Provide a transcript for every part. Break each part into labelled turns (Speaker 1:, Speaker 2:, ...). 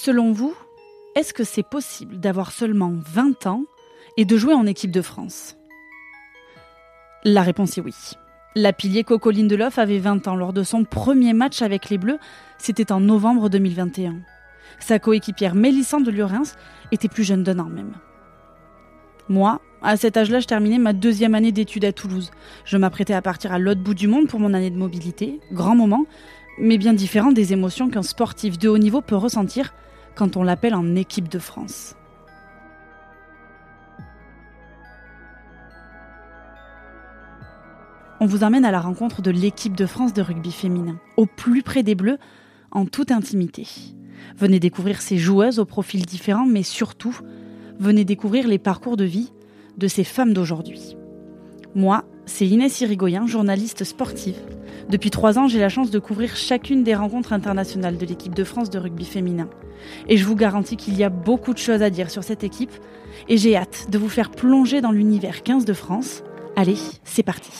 Speaker 1: Selon vous, est-ce que c'est possible d'avoir seulement 20 ans et de jouer en équipe de France? La réponse est oui. La pilier Coco Lindelof avait 20 ans lors de son premier match avec les Bleus, c'était en novembre 2021. Sa coéquipière Mélissande de Lurens était plus jeune d'un an même. Moi, à cet âge-là, je terminais ma deuxième année d'études à Toulouse. Je m'apprêtais à partir à l'autre bout du monde pour mon année de mobilité, grand moment, mais bien différent des émotions qu'un sportif de haut niveau peut ressentir quand on l'appelle en équipe de France. On vous emmène à la rencontre de l'équipe de France de rugby féminin, au plus près des Bleus, en toute intimité. Venez découvrir ces joueuses aux profils différents, mais surtout, venez découvrir les parcours de vie de ces femmes d'aujourd'hui. Moi, c'est Inès Irigoyen, journaliste sportive. Depuis trois ans, j'ai la chance de couvrir chacune des rencontres internationales de l'équipe de France de rugby féminin. Et je vous garantis qu'il y a beaucoup de choses à dire sur cette équipe. Et j'ai hâte de vous faire plonger dans l'univers 15 de France. Allez, c'est parti.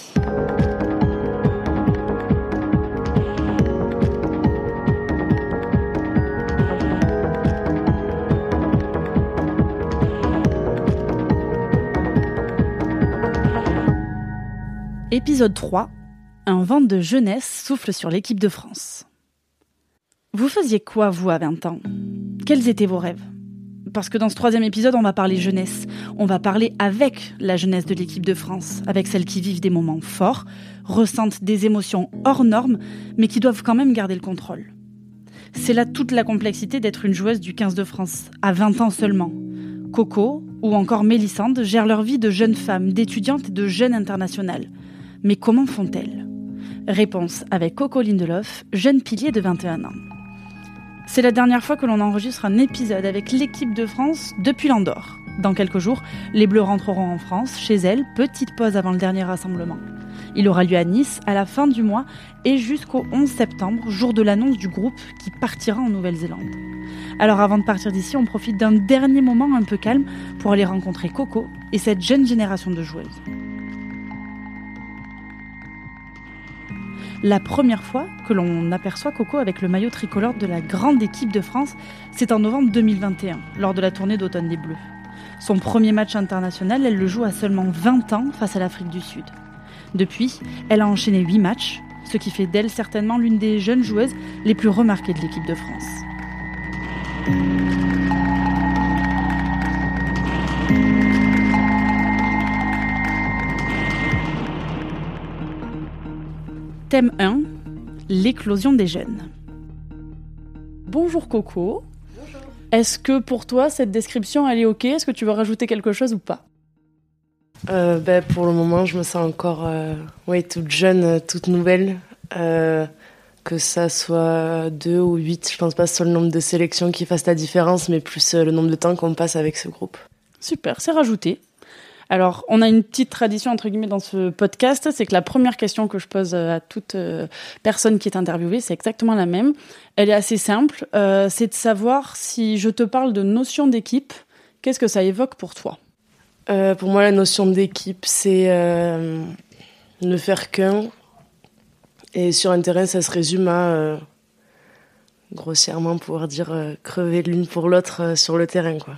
Speaker 1: Épisode 3. Un vent de jeunesse souffle sur l'équipe de France. Vous faisiez quoi, vous, à 20 ans? Quels étaient vos rêves? Parce que dans ce troisième épisode, on va parler jeunesse. On va parler avec la jeunesse de l'équipe de France, avec celles qui vivent des moments forts, ressentent des émotions hors normes, mais qui doivent quand même garder le contrôle. C'est là toute la complexité d'être une joueuse du 15 de France, à 20 ans seulement. Coco, ou encore Mélissande, gèrent leur vie de jeunes femmes, d'étudiantes et de jeunes internationales. Mais comment font-elles? Réponse avec Coco Lindelof, jeune pilier de 21 ans. C'est la dernière fois que l'on enregistre un épisode avec l'équipe de France depuis l'Andorre. Dans quelques jours, les Bleus rentreront en France, chez elles, petite pause avant le dernier rassemblement. Il aura lieu à Nice à la fin du mois et jusqu'au 11 septembre, jour de l'annonce du groupe qui partira en Nouvelle-Zélande. Alors avant de partir d'ici, on profite d'un dernier moment un peu calme pour aller rencontrer Coco et cette jeune génération de joueuses. La première fois que l'on aperçoit Coco avec le maillot tricolore de la grande équipe de France, c'est en novembre 2021, lors de la tournée d'automne des Bleus. Son premier match international, elle le joue à seulement 20 ans face à l'Afrique du Sud. Depuis, elle a enchaîné 8 matchs, ce qui fait d'elle certainement l'une des jeunes joueuses les plus remarquées de l'équipe de France. Thème 1 L'éclosion des jeunes. Bonjour Coco. Bonjour. Est-ce que pour toi cette description elle est ok? Est-ce que tu veux rajouter quelque chose ou pas?
Speaker 2: Euh, ben, Pour le moment, je me sens encore euh, toute jeune, euh, toute nouvelle. que ça soit deux ou huit, je pense pas sur le nombre de sélections qui fasse la différence, mais plus le nombre de temps qu'on passe avec ce groupe.
Speaker 1: Super, c'est rajouté. Alors, on a une petite tradition entre guillemets dans ce podcast, c'est que la première question que je pose euh, à toute euh, personne qui est interviewée, c'est exactement la même. Elle est assez simple, euh, c'est de savoir si je te parle de notion d'équipe, qu'est-ce que ça évoque pour toi?
Speaker 2: Pour moi, la notion d'équipe, c'est ne faire qu'un. Et sur un terrain, ça se résume à grossièrement pouvoir dire crever l'une pour l'autre sur le terrain, quoi.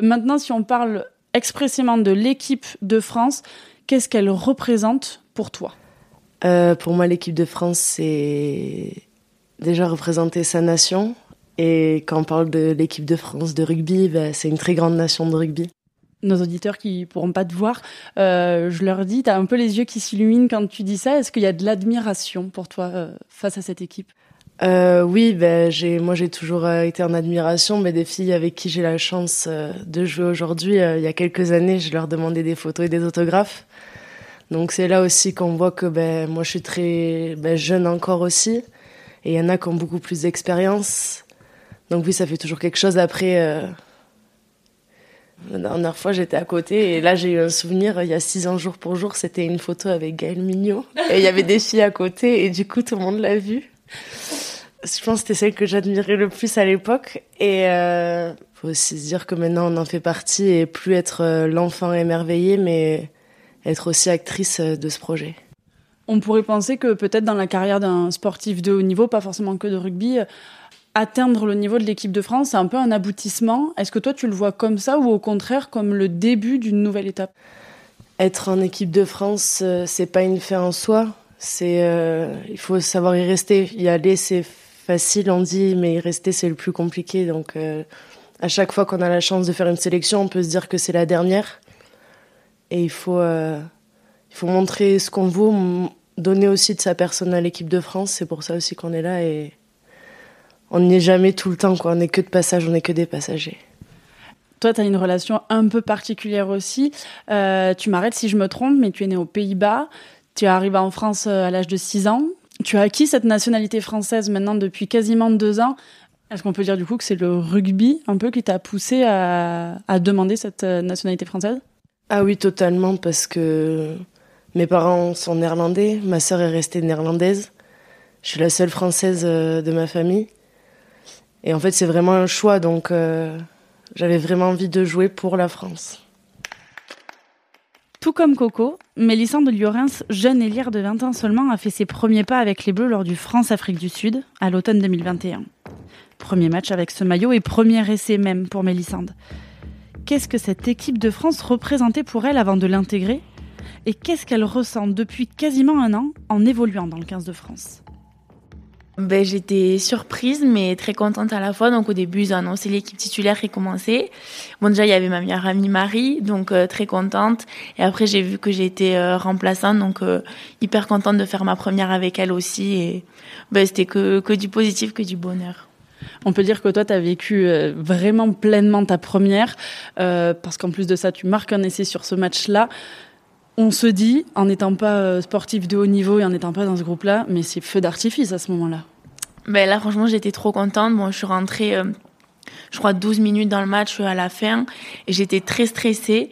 Speaker 1: Maintenant, si on parle expressément de l'équipe de France, qu'est-ce qu'elle représente pour toi
Speaker 2: euh, Pour moi, l'équipe de France, c'est déjà représenter sa nation. Et quand on parle de l'équipe de France de rugby, bah, c'est une très grande nation de rugby.
Speaker 1: Nos auditeurs qui pourront pas te voir, euh, je leur dis, tu as un peu les yeux qui s'illuminent quand tu dis ça. Est-ce qu'il y a de l'admiration pour toi euh, face à cette équipe?
Speaker 2: Euh, oui, ben moi j'ai toujours euh, été en admiration, mais des filles avec qui j'ai la chance euh, de jouer aujourd'hui. il y a quelques années, je leur demandais des photos et des autographes. Donc c'est là aussi qu'on voit que ben moi je suis très ben, jeune encore aussi, et il y en a qui ont beaucoup plus d'expérience. Donc oui, ça fait toujours quelque chose. Après, la dernière fois j'étais à côté et là j'ai eu un souvenir. Il y a six ans jour pour jour, c'était une photo avec Gaël Mignot et il y avait des filles à côté et du coup tout le monde l'a vu je pense que c'était celle que j'admirais le plus à l'époque. Et euh, faut aussi se dire que maintenant on en fait partie et plus être euh, l'enfant émerveillé, mais être aussi actrice euh, de ce projet.
Speaker 1: On pourrait penser que peut-être dans la carrière d'un sportif de haut niveau, pas forcément que de rugby, atteindre le niveau de l'équipe de France, c'est un peu un aboutissement. Est-ce que toi, tu le vois comme ça ou au contraire comme le début d'une nouvelle étape?
Speaker 2: Être en équipe de France, euh, c'est pas une fin en soi. C'est, euh, il faut savoir y rester. Y aller, c'est facile, on dit, mais rester, c'est le plus compliqué. Donc, euh, à chaque fois qu'on a la chance de faire une sélection, on peut se dire que c'est la dernière. Et il faut, il faut montrer ce qu'on vaut, donner aussi de sa personne à l'équipe de France. C'est pour ça aussi qu'on est là et on n'y est jamais tout le temps, quoi. On n'est que de passage, on n'est que des passagers.
Speaker 1: Toi, tu as une relation un peu particulière aussi. Euh, tu m'arrêtes si je me trompe, mais tu es né aux Pays-Bas. Tu es arrivé en France euh, à l'âge de 6 ans. Tu as acquis cette nationalité française maintenant depuis quasiment deux ans. Est-ce qu'on peut dire du coup que c'est le rugby un peu qui t'a poussé à, demander cette euh, nationalité française?
Speaker 2: Ah oui, totalement, parce que mes parents sont néerlandais, ma sœur est restée néerlandaise. Je suis la seule française de ma famille. Et en fait, c'est vraiment un choix, donc euh, j'avais vraiment envie de jouer pour la France.
Speaker 1: Tout comme Coco, Mélissande Liorens, jeune élire de 20 ans seulement, a fait ses premiers pas avec les Bleus lors du France-Afrique du Sud, à l'automne 2021. Premier match avec ce maillot et premier essai même pour Mélissande. Qu'est-ce que cette équipe de France représentait pour elle avant de l'intégrer? Et qu'est-ce qu'elle ressent depuis quasiment un an en évoluant dans le 15 de France?
Speaker 3: Ben, J'étais surprise, mais très contente à la fois. Donc, au début, ils ont l'équipe titulaire qui commençait. Bon, déjà, il y avait ma meilleure amie Marie, donc euh, très contente. Et après, j'ai vu que j'étais euh, remplaçante, donc euh, hyper contente de faire ma première avec elle aussi. Et ben, c'était que, que du positif, que du bonheur.
Speaker 1: On peut dire que toi, tu as vécu vraiment pleinement ta première, parce qu'en plus de ça, tu marques un essai sur ce match-là on se dit, en n'étant pas euh, sportif de haut niveau et en n'étant pas dans ce groupe-là, mais c'est feu d'artifice à ce moment-là.
Speaker 3: Ben là, franchement, j'étais trop contente. Bon, je suis rentrée, euh, je crois, 12 minutes dans le match à la fin et j'étais très stressée.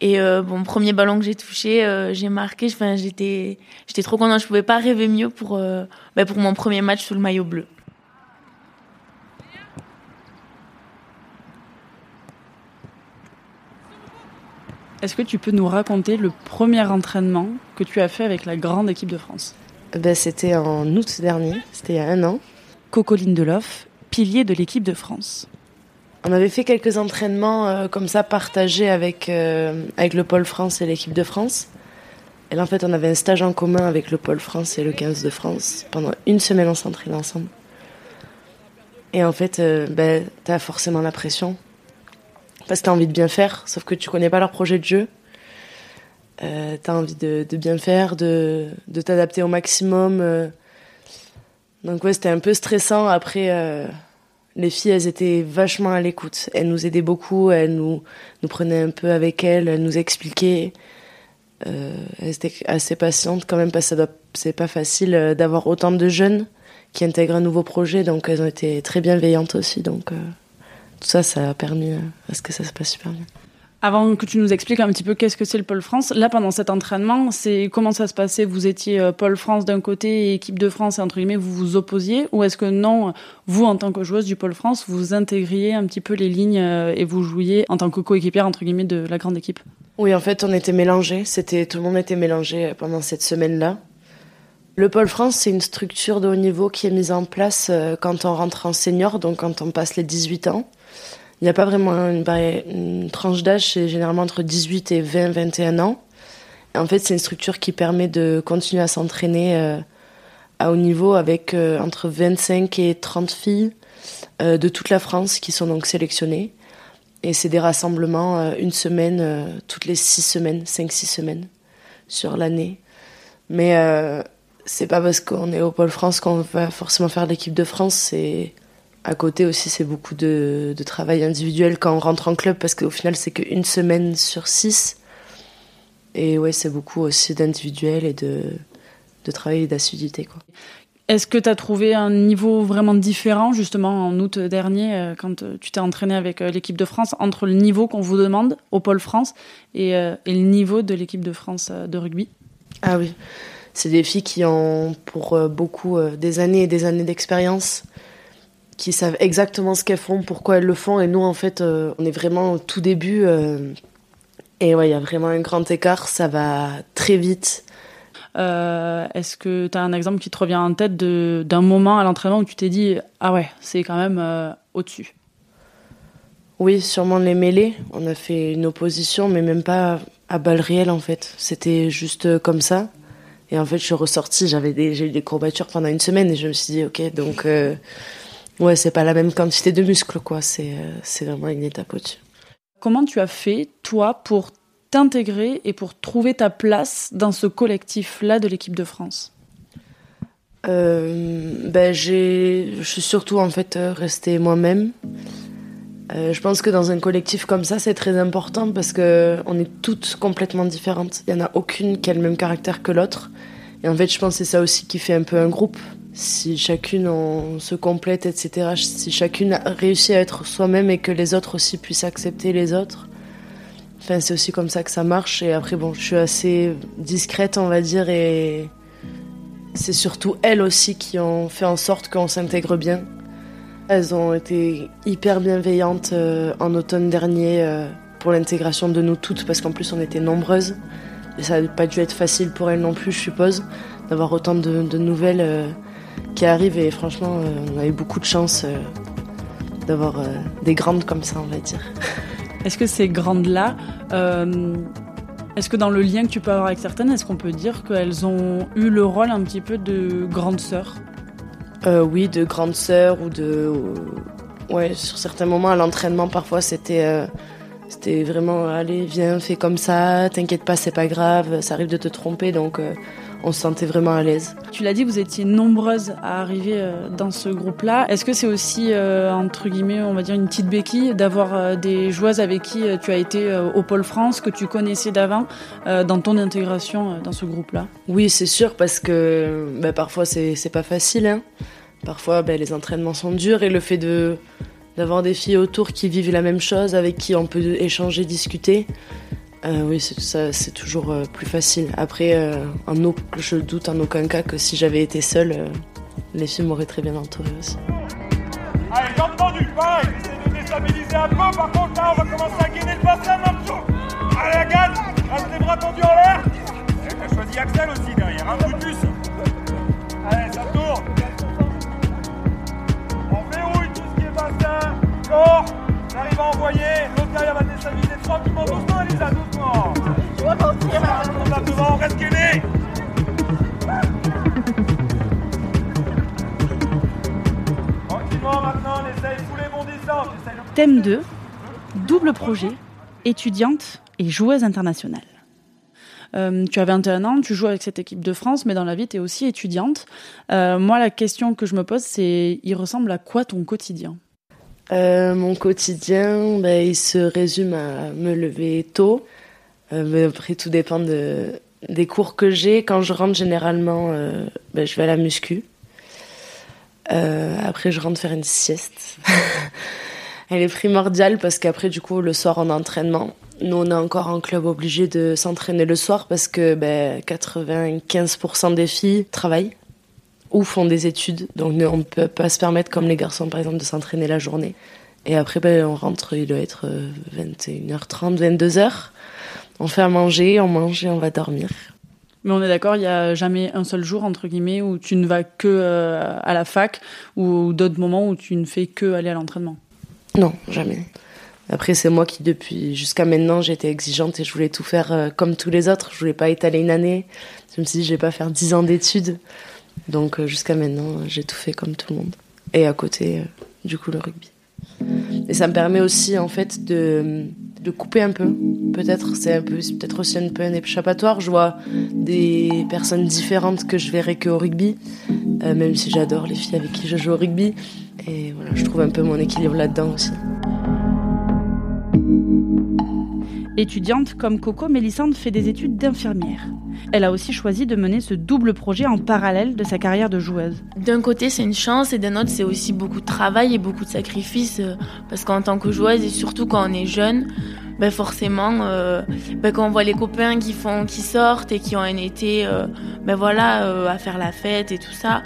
Speaker 3: Et euh, bon, premier ballon que j'ai touché, j'ai marqué. Enfin, j'étais, j'étais trop contente. Je pouvais pas rêver mieux pour, ben, pour mon premier match sous le maillot bleu.
Speaker 1: Est-ce que tu peux nous raconter le premier entraînement que tu as fait avec la grande équipe de France?
Speaker 2: Ben, C'était en août dernier, c'était il y a un an.
Speaker 1: Coco Lindelof, pilier de l'équipe de France.
Speaker 2: On avait fait quelques entraînements euh, comme ça partagés avec, euh, avec le Pôle France et l'équipe de France. Et là, en fait, on avait un stage en commun avec le Pôle France et le 15 de France. Pendant une semaine, on s'entraînait ensemble. Et en fait, euh, ben, t'as forcément la pression parce que t'as envie de bien faire, sauf que tu connais pas leur projet de jeu. Euh, t'as envie de, bien faire, de, t'adapter au maximum. Euh. Donc ouais, c'était un peu stressant. Après, euh, les filles, elles étaient vachement à l'écoute. Elles nous aidaient beaucoup, elles nous, nous prenaient un peu avec elles, elles nous expliquaient. Euh, elles étaient assez patientes quand même, parce que c'est pas facile d'avoir autant de jeunes qui intègrent un nouveau projet, donc elles ont été très bienveillantes aussi. Donc tout ça, ça a permis euh, à ce que ça se passe super bien.
Speaker 1: Avant que tu nous expliques un petit peu qu'est-ce que c'est le pôle France, là pendant cet entraînement, c'est comment ça se passait? Vous étiez euh, pôle France d'un côté et équipe de France et entre guillemets vous vous opposiez? Ou est-ce que non, vous en tant que joueuse du pôle France, vous intégriez un petit peu les lignes euh, et vous jouiez en tant que coéquipière entre guillemets de la grande équipe?
Speaker 2: Oui, en fait, on était mélangés. C'était tout le monde était mélangé pendant cette semaine-là. Le pôle France, c'est une structure de haut niveau qui est mise en place quand on rentre en senior, donc quand on passe les 18 ans. Il n'y a pas vraiment une, tranche d'âge, c'est généralement entre 18 et 20, 21 ans. en fait, c'est une structure qui permet de continuer à s'entraîner euh, à haut niveau avec euh, entre 25 et 30 filles euh, de toute la France qui sont donc sélectionnées. Et c'est des rassemblements une semaine, toutes les six semaines, 5-6 semaines sur l'année. Mais c'est pas parce qu'on est au Pôle France qu'on va forcément faire l'équipe de France, c'est à côté aussi, c'est beaucoup de, travail individuel quand on rentre en club parce qu'au final, c'est qu'une semaine sur six. Et ouais, c'est beaucoup aussi d'individuel et de, de travail et d'assiduité.
Speaker 1: Est-ce que tu as trouvé un niveau vraiment différent, justement, en août dernier, euh, quand euh, tu t'es entraîné avec euh, l'équipe de France, entre le niveau qu'on vous demande au Pôle France et, et le niveau de l'équipe de France de rugby?
Speaker 2: Ah oui, c'est des filles qui ont pour beaucoup des années et des années d'expérience qui savent exactement ce qu'elles font, pourquoi elles le font. Et nous, en fait, euh, on est vraiment au tout début. Euh, et ouais, il y a vraiment un grand écart. Ça va très vite.
Speaker 1: Est-ce que tu as un exemple qui te revient en tête d'un moment à l'entraînement où tu t'es dit ah ouais c'est quand même au-dessus?
Speaker 2: Oui, sûrement les mêlées. On a fait une opposition, mais même pas à balles réelles en fait. C'était juste comme ça. Et en fait, je suis ressortie, j'avais des, j'ai eu des courbatures pendant une semaine et je me suis dit, ok, donc, euh, ouais, c'est pas la même quantité de muscles, quoi. C'est, euh, c'est vraiment une étape au-dessus.
Speaker 1: Comment tu as fait, toi, pour t'intégrer et pour trouver ta place dans ce collectif-là de l'équipe de France?
Speaker 2: Euh, ben j'ai, je suis surtout en fait restée moi-même. je pense que dans un collectif comme ça, c'est très important parce que on est toutes complètement différentes. Il y en a aucune qui a le même caractère que l'autre. Et en fait, je pense que c'est ça aussi qui fait un peu un groupe. Si chacune on se complète, etc. Si chacune a réussi à être soi-même et que les autres aussi puissent accepter les autres. Enfin, c'est aussi comme ça que ça marche. Et après, bon, je suis assez discrète, on va dire, et c'est surtout elles aussi qui ont fait en sorte qu'on s'intègre bien. Elles ont été hyper bienveillantes euh, en automne dernier euh, pour l'intégration de nous toutes, parce qu'en plus on était nombreuses. Et ça n'a pas dû être facile pour elle non plus, je suppose, d'avoir autant de, nouvelles euh, qui arrivent. Et franchement, euh, on a eu beaucoup de chance euh, d'avoir des grandes comme ça, on va dire.
Speaker 1: Est-ce que ces grandes-là, est-ce que dans le lien que tu peux avoir avec certaines, est-ce qu'on peut dire qu'elles ont eu le rôle un petit peu de grandes sœurs?
Speaker 2: Oui, de grandes sœurs ou de... Ouais, sur certains moments à l'entraînement, parfois c'était c'était vraiment, allez, viens, fais comme ça, t'inquiète pas, c'est pas grave, ça arrive de te tromper, donc euh, on se sentait vraiment à l'aise.
Speaker 1: Tu l'as dit, vous étiez nombreuses à arriver euh, dans ce groupe-là. Est-ce que c'est aussi, euh, entre guillemets, on va dire une petite béquille d'avoir des joueuses avec qui tu as été au Pôle France, que tu connaissais d'avant, dans ton intégration dans ce groupe-là?
Speaker 2: Oui, c'est sûr, parce que bah, parfois c'est pas facile. Hein. Parfois, bah, les entraînements sont durs et le fait de d'avoir des filles autour qui vivent la même chose, avec qui on peut échanger, discuter. Euh, oui, c'est toujours euh, plus facile. Après, euh, je doute en aucun cas que si j'avais été seule, les filles m'auraient très bien entourée aussi.
Speaker 4: Allez, j'ai entendu, pareil, j'essaie de déstabiliser un peu, par contre là on va commencer à gainer le bassin Marceau Allez Agathe, reste les bras tendus en l'air. T'as choisi Axel aussi derrière, un coup de puce Allez, ça tourne. Encore J'arrive à envoyer. L'autre derrière va déstabiliser tranquillement. Doucement, Elisa, doucement. Tu vas partir. On va devant, on reste gainé. Tranquillement maintenant, on essaye tous les bondissants. Le...
Speaker 1: Thème 2 double projet, étudiante et joueuse internationale. Euh, tu as 21 ans, tu joues avec cette équipe de France, mais dans la vie, tu es aussi étudiante. Euh, moi, la question que je me pose, c'est il ressemble à quoi ton quotidien?
Speaker 2: Euh, mon quotidien, ben, il se résume à me lever tôt. Euh, mais après, tout dépend de, des cours que j'ai. Quand je rentre, généralement, euh, ben, je vais à la muscu. après, je rentre faire une sieste. Elle est primordiale parce qu'après, du coup, le soir, en entraînement. Nous, on est encore en club obligé de s'entraîner le soir parce que ben, 95% des filles travaillent ou font des études. Donc on ne peut pas se permettre, comme les garçons par exemple, de s'entraîner la journée. Et après, ben, on rentre, il doit être 21h30, euh, 22h. On fait à manger, on mange et on va dormir.
Speaker 1: Mais on est d'accord, il n'y a jamais un seul jour, entre guillemets, où tu ne vas que euh, à la fac ou d'autres moments où tu ne fais que aller à l'entraînement?
Speaker 2: Non, jamais. Après, c'est moi qui, depuis jusqu'à maintenant, j'étais exigeante et je voulais tout faire euh, comme tous les autres. Je voulais pas étaler une année. Je me suis dit, je vais pas faire 10 ans d'études. Donc euh, jusqu'à maintenant, j'ai tout fait comme tout le monde. Et à côté, euh, du coup, le rugby. Et ça me permet aussi, en fait, de, de couper un peu. Peut-être, c'est peu, peut-être aussi un peu un échappatoire. Je vois des personnes différentes que je verrai que au rugby, euh, même si j'adore les filles avec qui je joue au rugby. Et voilà, je trouve un peu mon équilibre là-dedans aussi.
Speaker 1: Étudiante comme Coco, Mélissande fait des études d'infirmière. Elle a aussi choisi de mener ce double projet en parallèle de sa carrière de joueuse.
Speaker 3: D'un côté, c'est une chance et d'un autre, c'est aussi beaucoup de travail et beaucoup de sacrifices euh, parce qu'en tant que joueuse et surtout quand on est jeune, ben forcément, euh, ben quand on voit les copains qui font, qui sortent et qui ont un été, euh, ben voilà, à faire la fête et tout ça.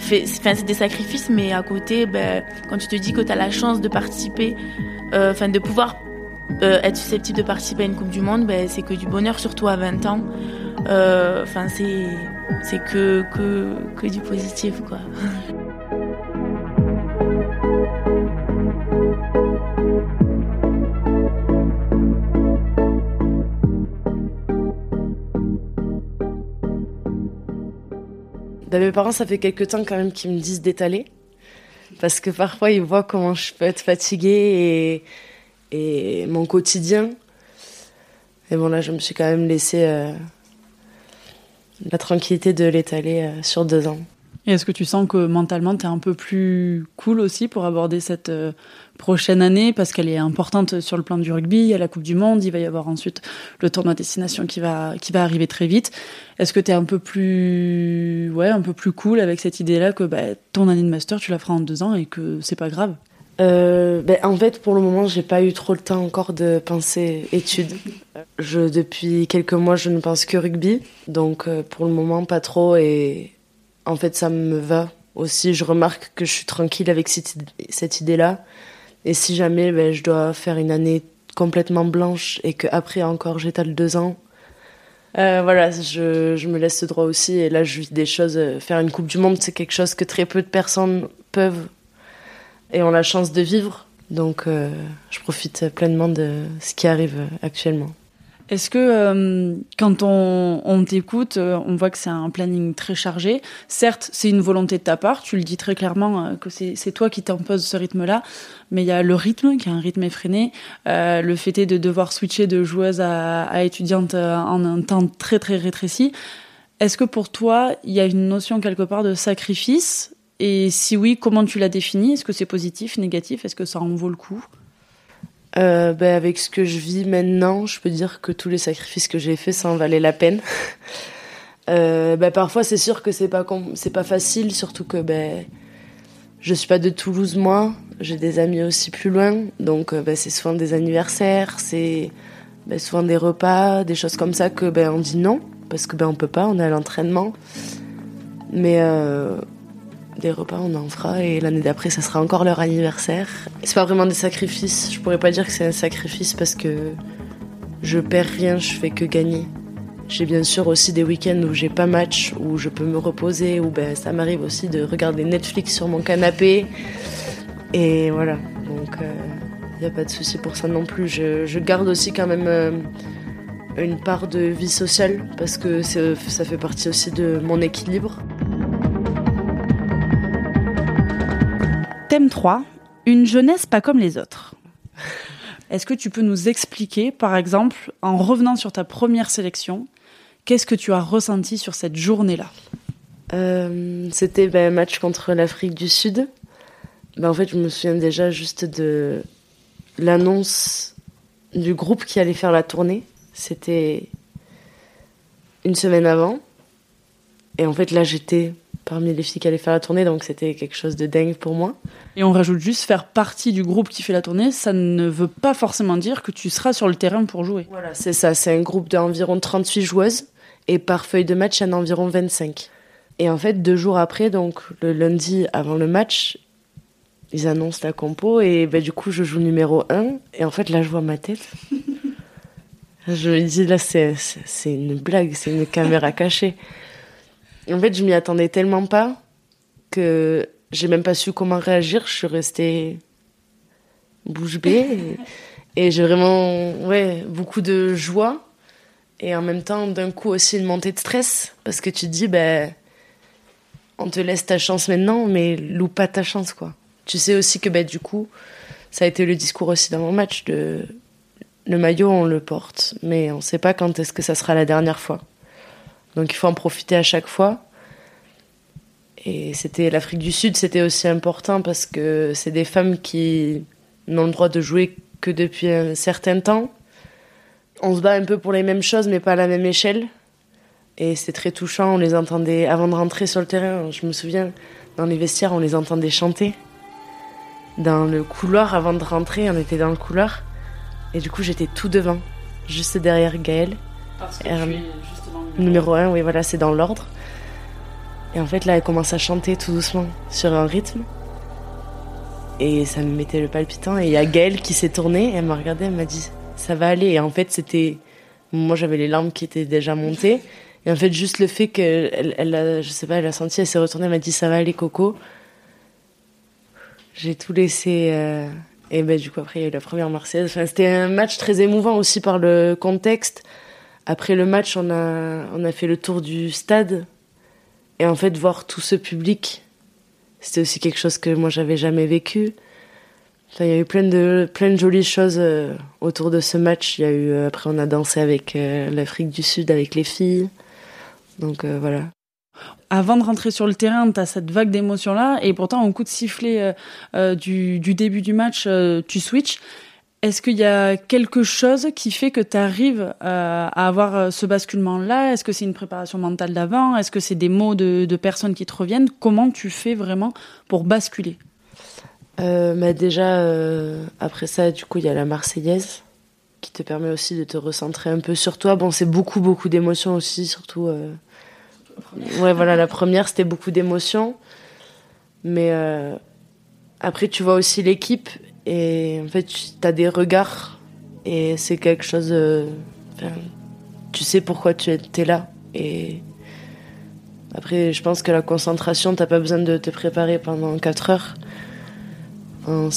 Speaker 3: c'est des sacrifices, mais à côté, ben, quand tu te dis que tu as la chance de participer, enfin de pouvoir euh, être susceptible de participer à une Coupe du Monde, ben, c'est que du bonheur, surtout à 20 ans. Euh, enfin, c'est c'est que, que que du positif, quoi.
Speaker 2: Bah, mes parents, ça fait quelques temps quand même qu'ils me disent d'étaler. Parce que parfois, ils voient comment je peux être fatiguée et, et mon quotidien. Et bon, là, je me suis quand même laissé euh, la tranquillité de l'étaler euh, sur deux ans.
Speaker 1: Et est-ce que tu sens que mentalement, tu es un peu plus cool aussi pour aborder cette euh, prochaine année? Parce qu'elle est importante sur le plan du rugby, il y a la Coupe du Monde, il va y avoir ensuite le tournoi destination qui va, qui va arriver très vite. Est-ce que tu es un peu plus ouais, un peu plus cool avec cette idée-là que bah, ton année de master, tu la feras en deux ans et que c'est pas grave?
Speaker 2: Euh, ben, en fait, pour le moment, j'ai pas eu trop le temps encore de penser études. Je, depuis quelques mois, je ne pense que rugby, donc euh, pour le moment, pas trop. Et en fait, ça me va aussi. Je remarque que je suis tranquille avec cette, idée-là. Et si jamais ben, je dois faire une année complètement blanche et qu'après encore j'étale deux ans, euh, voilà, je, me laisse ce droit aussi. Et là, je vis des choses. Faire une Coupe du Monde, c'est quelque chose que très peu de personnes peuvent et ont la chance de vivre. Donc, euh, je profite pleinement de ce qui arrive actuellement.
Speaker 1: Est-ce que euh, quand on, t'écoute, euh, on voit que c'est un planning très chargé? Certes, c'est une volonté de ta part, tu le dis très clairement que c'est toi qui t'imposes ce rythme-là, mais il y a le rythme qui est un rythme effréné, le fait est de devoir switcher de joueuse à, étudiante en un temps très très rétréci. Est-ce que pour toi, il y a une notion quelque part de sacrifice Et si oui, comment tu l'as définie Est-ce que c'est positif, négatif? Est-ce que ça en vaut le coup?
Speaker 2: Euh, ben, avec ce que je vis maintenant, je peux dire que tous les sacrifices que j'ai faits, ça en valait la peine. euh, ben, parfois, c'est sûr que c'est pas c'est pas facile, surtout que ben je suis pas de Toulouse moi, j'ai des amis aussi plus loin, donc euh, ben, c'est souvent des anniversaires, c'est souvent des repas, des choses comme ça que on dit non. Parce que ben on peut pas, on est à l'entraînement. Mais des repas, on en fera et l'année d'après, ça sera encore leur anniversaire. C'est pas vraiment des sacrifices. Je pourrais pas dire que c'est un sacrifice parce que je perds rien, je fais que gagner. J'ai bien sûr aussi des week-ends où j'ai pas match, où je peux me reposer, où ben, ça m'arrive aussi de regarder Netflix sur mon canapé. Et voilà, donc il n'y a pas de souci pour ça non plus. Je, garde aussi quand même euh, une part de vie sociale parce que ça fait partie aussi de mon équilibre.
Speaker 1: Thème 3, une jeunesse pas comme les autres. Est-ce que tu peux nous expliquer, par exemple, en revenant sur ta première sélection, qu'est-ce que tu as ressenti sur cette journée-là?
Speaker 2: Euh, C'était ben, un match contre l'Afrique du Sud. Ben, en fait, je me souviens déjà juste de l'annonce du groupe qui allait faire la tournée. C'était une semaine avant. Et en fait, là, j'étais parmi les filles qui allaient faire la tournée, donc c'était quelque chose de dingue pour moi.
Speaker 1: Et on rajoute juste faire partie du groupe qui fait la tournée, ça ne veut pas forcément dire que tu seras sur le terrain pour jouer.
Speaker 2: Voilà, c'est ça. C'est un groupe d'environ 38 joueuses. Et par feuille de match, il y en a environ 25. Et en fait, deux jours après, donc le lundi avant le match, ils annoncent la compo. Et ben, du coup, je joue numéro 1. Et en fait, là, je vois ma tête. je me dis, là, c'est une blague, c'est une caméra cachée. En fait, je m'y attendais tellement pas que j'ai même pas su comment réagir. Je suis restée bouche bée. Et, j'ai vraiment ouais, beaucoup de joie. Et en même temps, d'un coup aussi une montée de stress. Parce que tu te dis, ben, on te laisse ta chance maintenant, mais loupe pas ta chance, quoi. Tu sais aussi que, ben, du coup, ça a été le discours aussi dans mon match de le maillot, on le porte, mais on sait pas quand est-ce que ça sera la dernière fois. Donc il faut en profiter à chaque fois. Et c'était l'Afrique du Sud, c'était aussi important parce que c'est des femmes qui n'ont le droit de jouer que depuis un certain temps. On se bat un peu pour les mêmes choses, mais pas à la même échelle. Et c'est très touchant. On les entendait avant de rentrer sur le terrain. Je me souviens, dans les vestiaires, on les entendait chanter. Dans le couloir, avant de rentrer, on était dans le couloir. Et du coup, j'étais tout devant, juste derrière Gaël.
Speaker 1: Parce
Speaker 2: que tu es Numéro 1, oui, voilà, c'est dans l'ordre. Et en fait, là, elle commence à chanter tout doucement sur un rythme. Et ça me mettait le palpitant. Et il y a Gaëlle qui s'est tournée, elle m'a regardée, elle m'a dit Ça va aller. Et en fait, c'était. Moi, j'avais les larmes qui étaient déjà montées. Et en fait, juste le fait qu'elle, elle a, je sais pas, elle a senti, elle s'est retournée, elle m'a dit ça va aller, Coco. J'ai tout laissé. Euh, et ben, du coup, après, il y a eu la première Marseillaise. Enfin, c'était un match très émouvant aussi par le contexte. Après le match, on a, on a fait le tour du stade. Et en fait, voir tout ce public, c'était aussi quelque chose que moi, j'avais jamais vécu. Il y a eu plein de, plein de jolies choses euh, autour de ce match. Il y a eu, euh, après, on a dansé avec l'Afrique du Sud, avec les filles. Donc voilà
Speaker 1: avant de rentrer sur le terrain, tu as cette vague d'émotions-là, et pourtant, au coup de sifflet euh, euh, du, début du match, euh, tu switches. Est-ce qu'il y a quelque chose qui fait que tu arrives à avoir ce basculement-là? Est-ce que c'est une préparation mentale d'avant? Est-ce que c'est des mots de, personnes qui te reviennent? Comment tu fais vraiment pour basculer?
Speaker 2: Bah Déjà, après ça, du coup, il y a la Marseillaise qui te permet aussi de te recentrer un peu sur toi. Bon, c'est beaucoup, beaucoup d'émotions aussi, surtout Ouais, voilà, la première, c'était beaucoup d'émotions. Mais euh, après, tu vois aussi l'équipe et en fait, tu as des regards et c'est quelque chose. tu sais pourquoi tu es là. Et après, je pense que la concentration, t'as pas besoin de te préparer pendant 4 heures. En,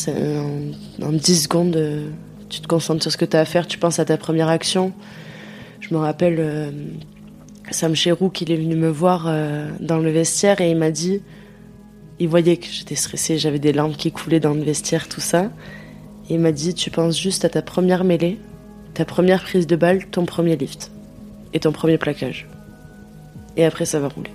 Speaker 2: en, 10 secondes, tu te concentres sur ce que tu as à faire, tu penses à ta première action. Je me rappelle. Euh, Sam Cherou qu'il est venu me voir euh, dans le vestiaire et il m'a dit, il voyait que j'étais stressée, j'avais des larmes qui coulaient dans le vestiaire, tout ça. Et il m'a dit, tu penses juste à ta première mêlée, ta première prise de balle, ton premier lift et ton premier plaquage. Et après, ça va rouler.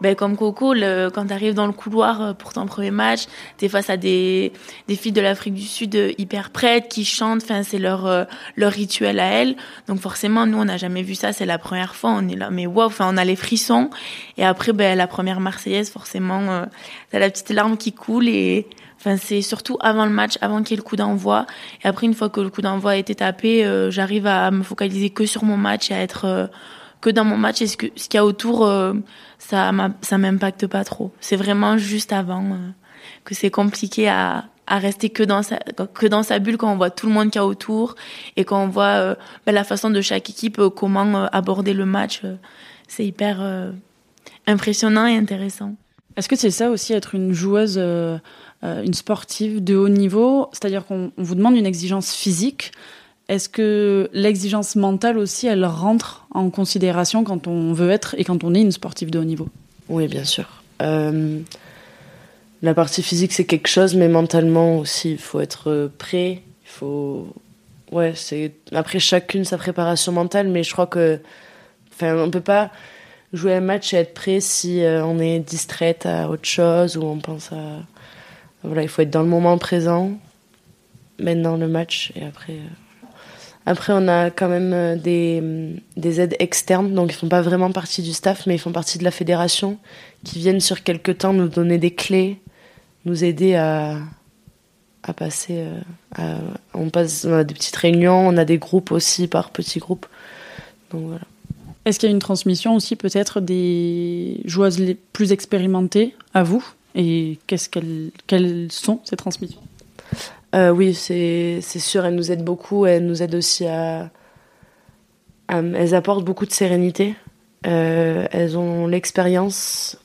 Speaker 3: Ben, comme Coco, le, quand tu arrives dans le couloir euh, pour ton premier match, tu es face à des, des filles de l'Afrique du Sud euh, hyper prêtes qui chantent, enfin, c'est leur, euh, leur rituel à elles. Donc forcément, nous, on n'a jamais vu ça, c'est la première fois, on est là, mais wow, enfin, on a les frissons. Et après, ben, la première Marseillaise, forcément, euh, t'as la petite larme qui coule et Enfin, c'est surtout avant le match, avant qu'il y ait le coup d'envoi. Et après, une fois que le coup d'envoi a été tapé, j'arrive à me focaliser que sur mon match et à être que dans mon match. Et ce qu'il y a autour, ça ça m'impacte pas trop. C'est vraiment juste avant euh, que c'est compliqué à, rester que dans sa bulle quand on voit tout le monde qui a autour et quand on voit euh, ben, la façon de chaque équipe euh, comment aborder le match. c'est hyper impressionnant et intéressant.
Speaker 1: Est-ce que c'est ça aussi être une joueuse, une sportive de haut niveau? C'est-à-dire qu'on vous demande une exigence physique, est-ce que l'exigence mentale aussi, elle rentre en considération quand on veut être et quand on est une sportive de haut niveau?
Speaker 2: Oui, bien sûr. Euh, la partie physique, c'est quelque chose, mais mentalement aussi, il faut être prêt. Il faut. Ouais, c'est. Après, chacune sa préparation mentale, mais je crois que. Enfin, on peut pas jouer un match et être prêt si euh, on est distraite à autre chose ou on pense à. Voilà, il faut être dans le moment présent, maintenant le match, et après. Euh, après, on a quand même euh, des, des, aides externes, donc ils font pas vraiment partie du staff, mais ils font partie de la fédération, qui viennent sur quelques temps nous donner des clés, nous aider à, à passer. Euh, on passe, a des petites réunions, on a des groupes aussi par petits groupes. Donc voilà.
Speaker 1: Est-ce qu'il y a une transmission aussi peut-être des joueuses les plus expérimentées à vous? Et qu'est-ce qu'elles, quelles sont ces transmissions?
Speaker 2: Euh, oui, c'est sûr, elles nous aident beaucoup. Elles nous aident aussi à. elles apportent beaucoup de sérénité. Euh, elles ont l'expérience.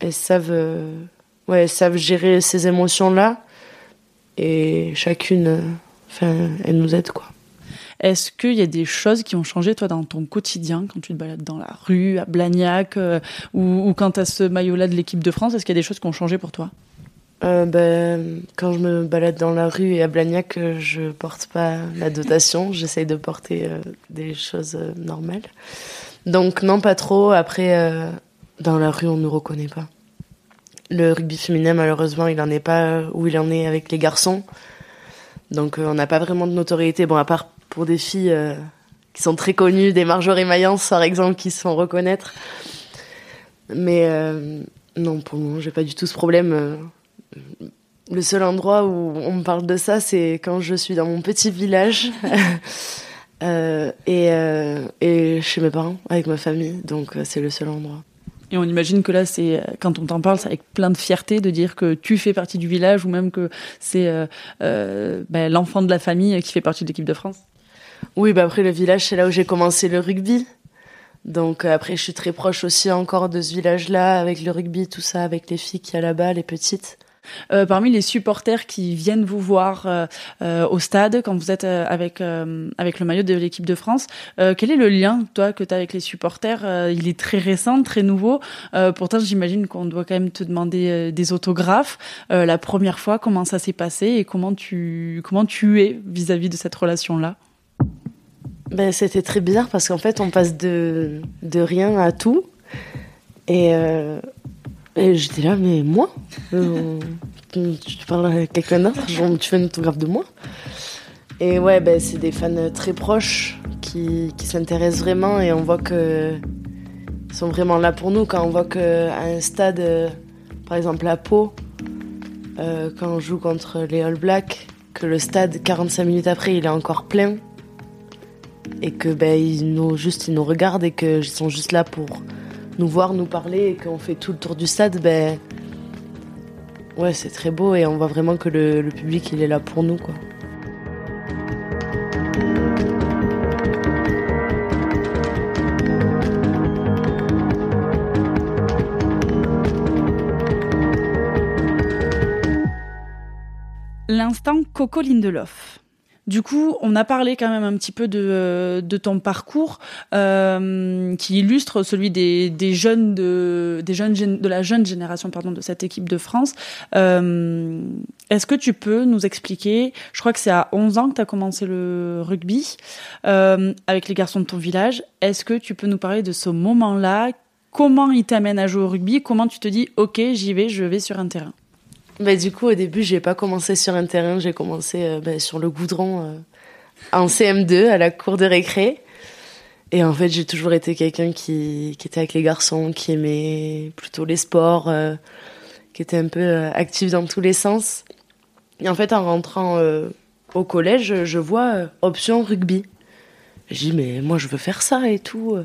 Speaker 2: Elles savent, euh, ouais, elles savent gérer ces émotions-là. Et chacune, enfin, elles nous aident, quoi.
Speaker 1: Est-ce qu'il y a des choses qui ont changé, toi, dans ton quotidien, quand tu te balades dans la rue, à Blagnac, ou, ou, quand tu as ce maillot-là de l'équipe de France Est-ce qu'il y a des choses qui ont changé pour toi?
Speaker 2: Euh, ben, Quand je me balade dans la rue et à Blagnac, euh, je porte pas la dotation. J'essaye de porter euh, des choses euh, normales. Donc non, pas trop. Après, dans la rue, on nous reconnaît pas. Le rugby féminin, malheureusement, il en est pas où il en est avec les garçons. Donc on n'a pas vraiment de notoriété. Bon, à part pour des filles qui sont très connues, des Marjorie Mayence par exemple, qui se font reconnaître. Mais non, pour moment, j'ai pas du tout ce problème le seul endroit où on me parle de ça, c'est quand je suis dans mon petit village euh, et, euh, et, chez mes parents, avec ma famille. Donc euh, c'est le seul endroit.
Speaker 1: Et on imagine que là, c'est quand on t'en parle, c'est avec plein de fierté de dire que tu fais partie du village ou même que c'est euh, euh, ben, l'enfant de la famille qui fait partie de l'équipe de France.
Speaker 2: Oui, bah après le village, c'est là où j'ai commencé le rugby. Donc après, je suis très proche aussi encore de ce village-là, avec le rugby, tout ça, avec les filles qui y a là-bas, les petites.
Speaker 1: Euh, parmi les supporters qui viennent vous voir euh, euh au stade quand vous êtes avec avec le maillot de l'équipe de France, quel est le lien toi que tu as avec les supporters Il est très récent, très nouveau. pourtant, j'imagine qu'on doit quand même te demander des autographes. la première fois, comment ça s'est passé et comment tu comment tu es vis-à-vis -vis de cette relation là
Speaker 2: ben, C'était très bizarre parce qu'en fait, on passe de, de rien à tout. Et, j'étais là, mais moi euh, Tu parles à quelqu'un d'autre Tu fais une autographe de moi Et ouais, ben, c'est des fans très proches qui, qui s'intéressent vraiment et on voit que ils sont vraiment là pour nous. Quand on voit qu'à un stade, euh, par exemple à Pau, euh, quand on joue contre les All Blacks, que le stade, 45 minutes après, il est encore plein et que ben ils nous juste ils nous regardent et qu'ils sont juste là pour nous voir, nous parler et qu'on fait tout le tour du stade, ben ouais c'est très beau et on voit vraiment que le, public il est là pour nous quoi.
Speaker 1: L'instant Coco Lindelof. Du coup, on a parlé quand même un petit peu de, euh, de ton parcours euh, qui illustre celui des, des jeunes de des jeunes de la jeune génération pardon de cette équipe de France. Euh, Est-ce que tu peux nous expliquer Je crois que c'est à 11 ans que tu as commencé le rugby euh, avec les garçons de ton village. Est-ce que tu peux nous parler de ce moment-là? Comment il t'amène à jouer au rugby? Comment tu te dis OK, j'y vais, je vais sur un terrain?
Speaker 2: Bah, du coup, au début, j'ai pas commencé sur un terrain, j'ai commencé euh, bah, sur le goudron euh, en CM2 à la cour de récré. Et en fait, j'ai toujours été quelqu'un qui, était avec les garçons, qui aimait plutôt les sports, euh, qui était un peu actif dans tous les sens. Et en fait, en rentrant au collège, je vois option rugby. Je dis, mais moi, je veux faire ça et tout.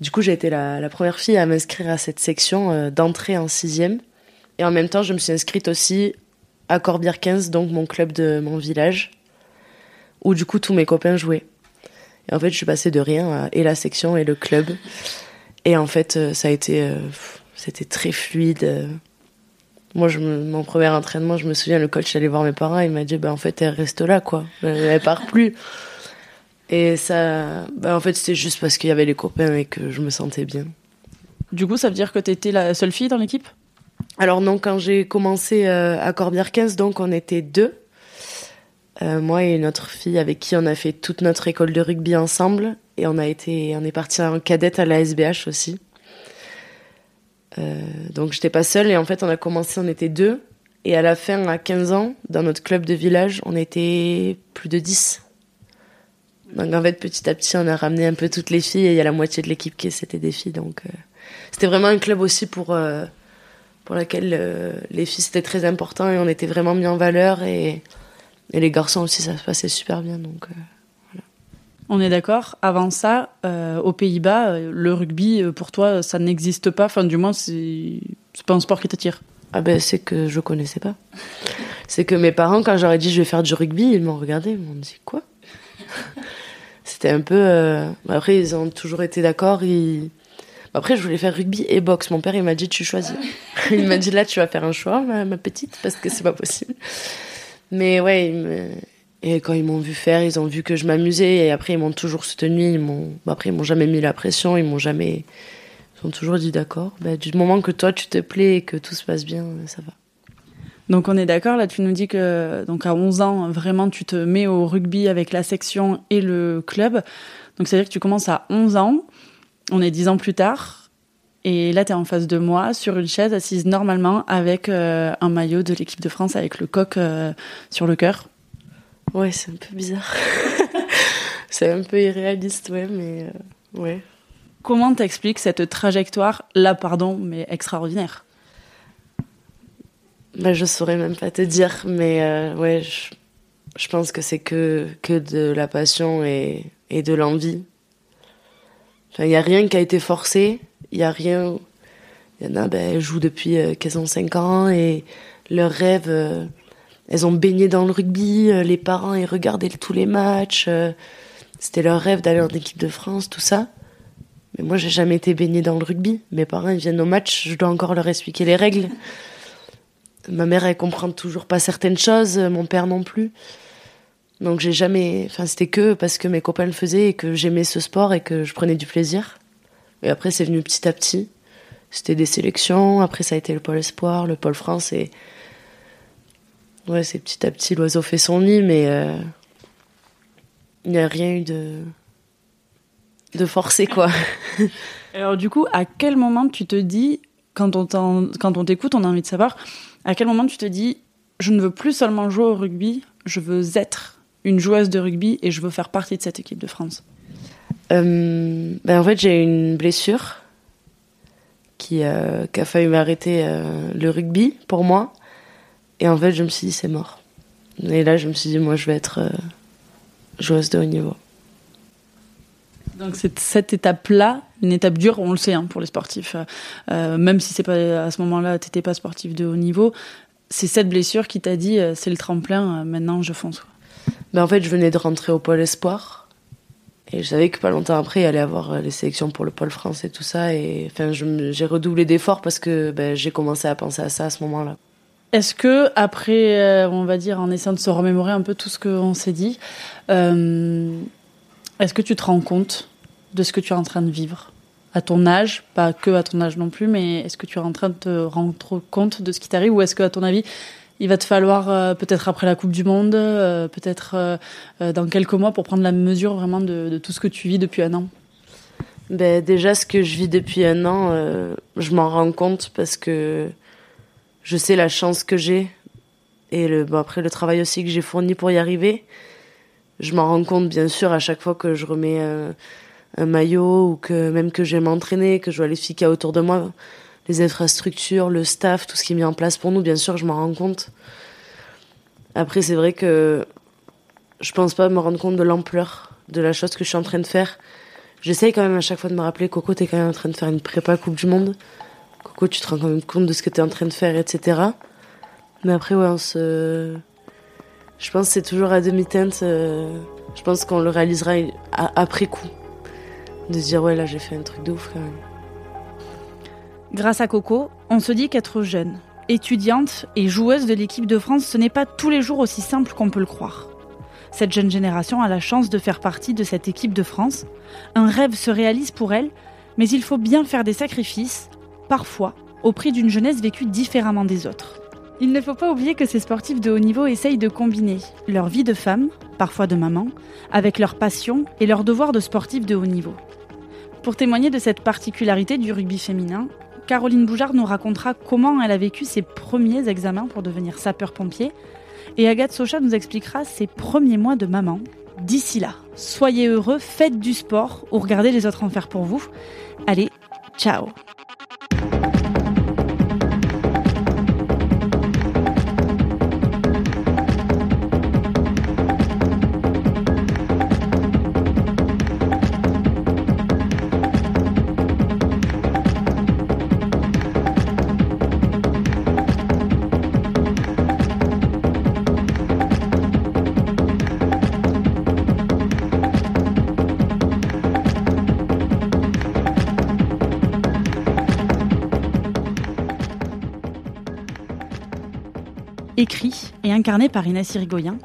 Speaker 2: Du coup, j'ai été la, la première fille à m'inscrire à cette section d'entrée en sixième. Et en même temps, je me suis inscrite aussi à Corbière 15, donc mon club de mon village, où du coup tous mes copains jouaient. Et en fait, je suis passée de rien à et la section et le club. Et en fait, euh, ça a été, euh, c'était très fluide. Moi, je mon premier entraînement, je me souviens, le coach allait voir mes parents, il m'a dit, bah en fait, elle reste là, quoi. Elle part plus. Et ça, bah en fait, c'était juste parce qu'il y avait les copains et que je me sentais bien.
Speaker 1: Du coup, ça veut dire que tu étais la seule fille dans l'équipe?
Speaker 2: Alors non, quand j'ai commencé euh, à Corbière 15, donc on était deux. Euh, moi et une autre fille avec qui on a fait toute notre école de rugby ensemble et on a été, on est parti en cadette à la SBH aussi. Euh, donc j'étais pas seule et en fait on a commencé, on était deux et à la fin, à 15 ans, dans notre club de village, on était plus de 10. Donc en fait petit à petit on a ramené un peu toutes les filles et il y a la moitié de l'équipe qui c'était des filles donc c'était vraiment un club aussi pour pour laquelle euh, les filles c'était très important et on était vraiment mis en valeur et, et les garçons aussi ça se passait super bien donc euh, voilà.
Speaker 1: On est d'accord. Avant ça, euh, aux Pays-Bas, le rugby pour toi ça n'existe pas. Enfin du moins c'est c'est pas un sport qui t'attire.
Speaker 2: Ah ben c'est que je connaissais pas. c'est que mes parents quand j'aurais dit je vais faire du rugby ils m'ont regardé ils m'ont dit quoi? C'était un peu. Après ils ont toujours été d'accord ils après, je voulais faire rugby et boxe. Mon père, il m'a dit, tu choisis. il m'a dit, là, tu vas faire un choix, ma, petite, parce que c'est pas possible. Mais ouais, et quand ils m'ont vu faire, ils ont vu que je m'amusais. Et après, ils m'ont toujours soutenu. Ils m'ont, après, ils m'ont jamais mis la pression. Ils m'ont jamais, ils ont toujours dit d'accord. Bah, du moment que toi, tu te plais et que tout se passe bien, ça va.
Speaker 1: Donc on est d'accord, là tu nous dis que donc à 11 ans, vraiment tu te mets au rugby avec la section et le club. Donc c'est-à-dire que tu commences à 11 ans. On est dix ans plus tard. Et là, tu es en face de moi, sur une chaise, assise normalement, avec euh, un maillot de l'équipe de France, avec le coq euh, sur le cœur.
Speaker 2: Ouais, c'est un peu bizarre. c'est un peu irréaliste, ouais, mais euh, ouais.
Speaker 1: Comment t'expliques cette trajectoire, là, pardon, mais extraordinaire
Speaker 2: bah, Je saurais même pas te dire, mais ouais, je, je, pense que c'est que, que de la passion et, et de l'envie il n'y a rien qui a été forcé. Il y a rien. Il y en a, ben, elles jouent depuis qu'elles ont 5 ans et leur rêve, elles ont baigné dans le rugby, les parents, ils regardaient tous les matchs. C'était leur rêve d'aller en équipe de France, tout ça. Mais moi, j'ai jamais été baignée dans le rugby. Mes parents, ils viennent au match, je dois encore leur expliquer les règles. Ma mère, elle comprend toujours pas certaines choses, mon père non plus. Donc j'ai jamais, enfin c'était que parce que mes copains le faisaient et que j'aimais ce sport et que je prenais du plaisir. Et après c'est venu petit à petit. C'était des sélections, après ça a été le pôle espoir, le pôle France et ouais c'est petit à petit l'oiseau fait son nid, mais euh, il n'y a rien eu de de forcé quoi.
Speaker 1: Alors du coup, à quel moment tu te dis quand on quand on t'écoute, on a envie de savoir à quel moment tu te dis je ne veux plus seulement jouer au rugby, je veux être une joueuse de rugby et je veux faire partie de cette équipe de France
Speaker 2: euh, ben En fait, j'ai une blessure qui, euh, qui a failli m'arrêter euh, le rugby pour moi. Et en fait, je me suis dit, c'est mort. Et là, je me suis dit, moi, je vais être euh, joueuse de haut niveau.
Speaker 1: Donc cette étape-là, une étape dure, on le sait hein, pour les sportifs. Euh, même si c'est pas à ce moment-là, t'étais pas sportif de haut niveau, c'est cette blessure qui t'a dit euh, c'est le tremplin, euh, maintenant je fonce.
Speaker 2: Ben en fait, je venais de rentrer au pôle espoir et je savais que pas longtemps après, il allait avoir les sélections pour le pôle France et tout ça. Et enfin, j'ai redoublé d'efforts parce que ben, j'ai commencé à penser à ça à ce moment-là.
Speaker 1: Est-ce que après, on va dire, en essayant de se remémorer un peu tout ce qu'on s'est dit, est-ce que tu te rends compte de ce que tu es en train de vivre? À ton âge, pas que à ton âge non plus, mais est-ce que tu es en train de te rendre compte de ce qui t'arrive? Ou est-ce que à ton avis il va te falloir euh, peut-être après la Coupe du Monde, euh, peut-être euh, dans quelques mois pour prendre la mesure vraiment de, tout ce que tu vis depuis un an.
Speaker 2: Ben, Déjà, ce que je vis depuis un an, je m'en rends compte parce que je sais la chance que j'ai et le, bon, après le travail aussi que j'ai fourni pour y arriver. Je m'en rends compte bien sûr à chaque fois que je remets un maillot ou que même que je vais m'entraîner, que je vois les filles qu'il y autour de moi, les infrastructures, le staff, tout ce qui est mis en place pour nous, bien sûr je m'en rends compte. Après c'est vrai que je pense pas me rendre compte de l'ampleur de la chose que je suis en train de faire. J'essaye quand même à chaque fois de me rappeler, Coco, t'es quand même en train de faire une prépa Coupe du Monde. Coco, tu te rends quand même compte de ce que t'es en train de faire, etc. Mais après, ouais, on se, je pense que c'est toujours à demi-teinte. Euh, je pense qu'on le réalisera après coup. De se dire, ouais, là, j'ai fait un truc de ouf quand même.
Speaker 1: Grâce à Coco, on se dit qu'être jeune, étudiante et joueuse de l'équipe de France, ce n'est pas tous les jours aussi simple qu'on peut le croire. Cette jeune génération a la chance de faire partie de cette équipe de France. Un rêve se réalise pour elle, mais il faut bien faire des sacrifices, parfois au prix d'une jeunesse vécue différemment des autres. Il ne faut pas oublier que ces sportifs de haut niveau essayent de combiner leur vie de femme, parfois de maman, avec leur passion et leur devoir de sportif de haut niveau. Pour témoigner de cette particularité du rugby féminin, Caroline Boujard nous racontera comment elle a vécu ses premiers examens pour devenir sapeur-pompier et Agathe Socha nous expliquera ses premiers mois de maman. D'ici là, soyez heureux, faites du sport ou regardez les autres en faire pour vous. Allez, ciao incarné par Inès Irigoyen,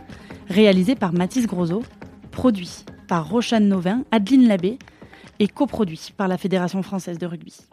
Speaker 1: réalisé par Mathis Grosso, produit par Rochane Novin, Adeline Labbé et coproduit par la Fédération française de rugby. 1, 2, 3